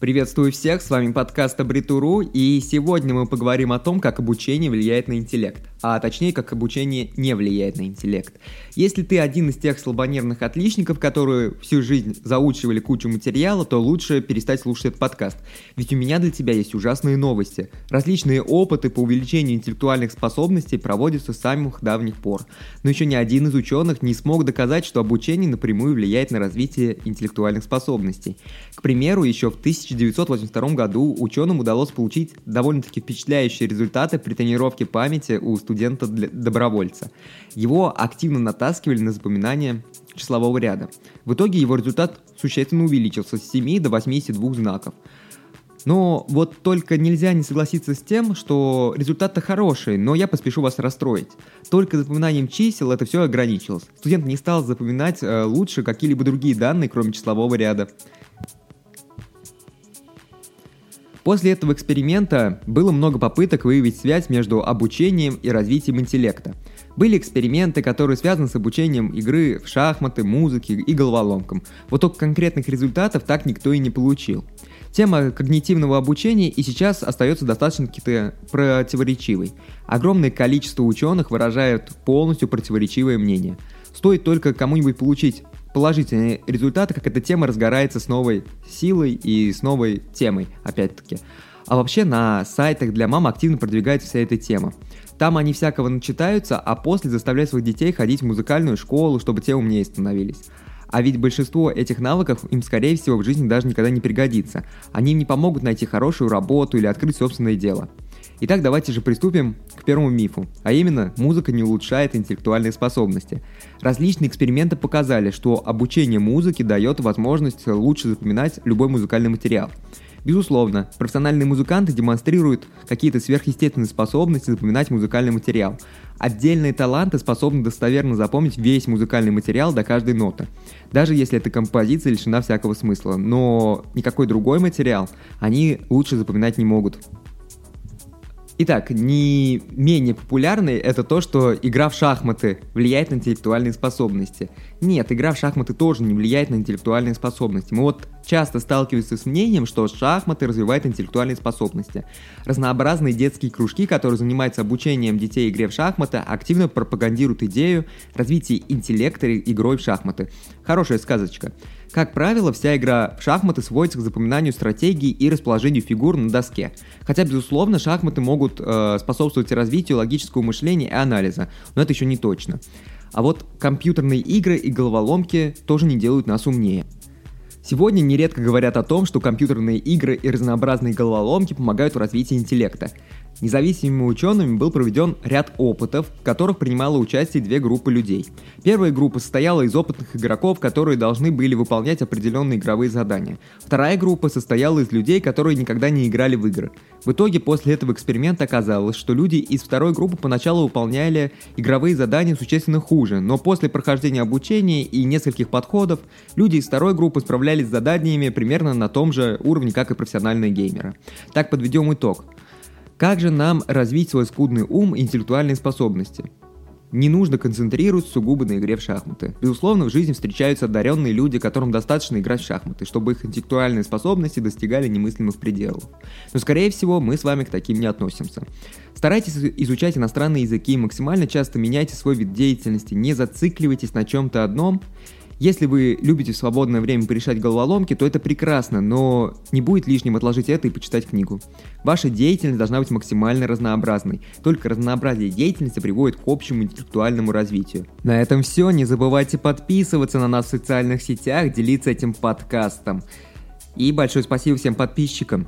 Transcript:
Приветствую всех, с вами подкаст Абритуру, и сегодня мы поговорим о том, как обучение влияет на интеллект, а точнее, как обучение не влияет на интеллект. Если ты один из тех слабонервных отличников, которые всю жизнь заучивали кучу материала, то лучше перестать слушать этот подкаст, ведь у меня для тебя есть ужасные новости. Различные опыты по увеличению интеллектуальных способностей проводятся с самых давних пор, но еще ни один из ученых не смог доказать, что обучение напрямую влияет на развитие интеллектуальных способностей. К примеру, еще в 1000 1982 году ученым удалось получить довольно-таки впечатляющие результаты при тренировке памяти у студента-добровольца. Его активно натаскивали на запоминание числового ряда. В итоге его результат существенно увеличился с 7 до 82 знаков. Но вот только нельзя не согласиться с тем, что результат-то хороший, но я поспешу вас расстроить. Только запоминанием чисел это все ограничилось. Студент не стал запоминать э, лучше какие-либо другие данные, кроме числового ряда. После этого эксперимента было много попыток выявить связь между обучением и развитием интеллекта. Были эксперименты, которые связаны с обучением игры в шахматы, музыки и головоломкам. Вот только конкретных результатов так никто и не получил. Тема когнитивного обучения и сейчас остается достаточно противоречивой. Огромное количество ученых выражают полностью противоречивое мнение. Стоит только кому-нибудь получить положительные результаты, как эта тема разгорается с новой силой и с новой темой, опять-таки. А вообще на сайтах для мам активно продвигается вся эта тема. Там они всякого начитаются, а после заставляют своих детей ходить в музыкальную школу, чтобы те умнее становились. А ведь большинство этих навыков им, скорее всего, в жизни даже никогда не пригодится. Они им не помогут найти хорошую работу или открыть собственное дело. Итак, давайте же приступим к первому мифу, а именно, музыка не улучшает интеллектуальные способности. Различные эксперименты показали, что обучение музыке дает возможность лучше запоминать любой музыкальный материал. Безусловно, профессиональные музыканты демонстрируют какие-то сверхъестественные способности запоминать музыкальный материал. Отдельные таланты способны достоверно запомнить весь музыкальный материал до каждой ноты, даже если эта композиция лишена всякого смысла, но никакой другой материал они лучше запоминать не могут. Итак, не менее популярный это то, что игра в шахматы влияет на интеллектуальные способности. Нет, игра в шахматы тоже не влияет на интеллектуальные способности. Мы вот часто сталкиваемся с мнением, что шахматы развивают интеллектуальные способности. Разнообразные детские кружки, которые занимаются обучением детей игре в шахматы, активно пропагандируют идею развития интеллекта игрой в шахматы. Хорошая сказочка. Как правило, вся игра в шахматы сводится к запоминанию стратегий и расположению фигур на доске. Хотя, безусловно, шахматы могут э, способствовать развитию логического мышления и анализа, но это еще не точно. А вот компьютерные игры и головоломки тоже не делают нас умнее. Сегодня нередко говорят о том, что компьютерные игры и разнообразные головоломки помогают в развитии интеллекта. Независимыми учеными был проведен ряд опытов, в которых принимало участие две группы людей. Первая группа состояла из опытных игроков, которые должны были выполнять определенные игровые задания. Вторая группа состояла из людей, которые никогда не играли в игры. В итоге после этого эксперимента оказалось, что люди из второй группы поначалу выполняли игровые задания существенно хуже, но после прохождения обучения и нескольких подходов люди из второй группы справлялись с заданиями примерно на том же уровне, как и профессиональные геймеры. Так подведем итог. Как же нам развить свой скудный ум и интеллектуальные способности? Не нужно концентрироваться сугубо на игре в шахматы. Безусловно, в жизни встречаются одаренные люди, которым достаточно играть в шахматы, чтобы их интеллектуальные способности достигали немыслимых пределов. Но, скорее всего, мы с вами к таким не относимся. Старайтесь изучать иностранные языки, максимально часто меняйте свой вид деятельности, не зацикливайтесь на чем-то одном если вы любите в свободное время порешать головоломки, то это прекрасно, но не будет лишним отложить это и почитать книгу. Ваша деятельность должна быть максимально разнообразной. Только разнообразие деятельности приводит к общему интеллектуальному развитию. На этом все. Не забывайте подписываться на нас в социальных сетях, делиться этим подкастом. И большое спасибо всем подписчикам.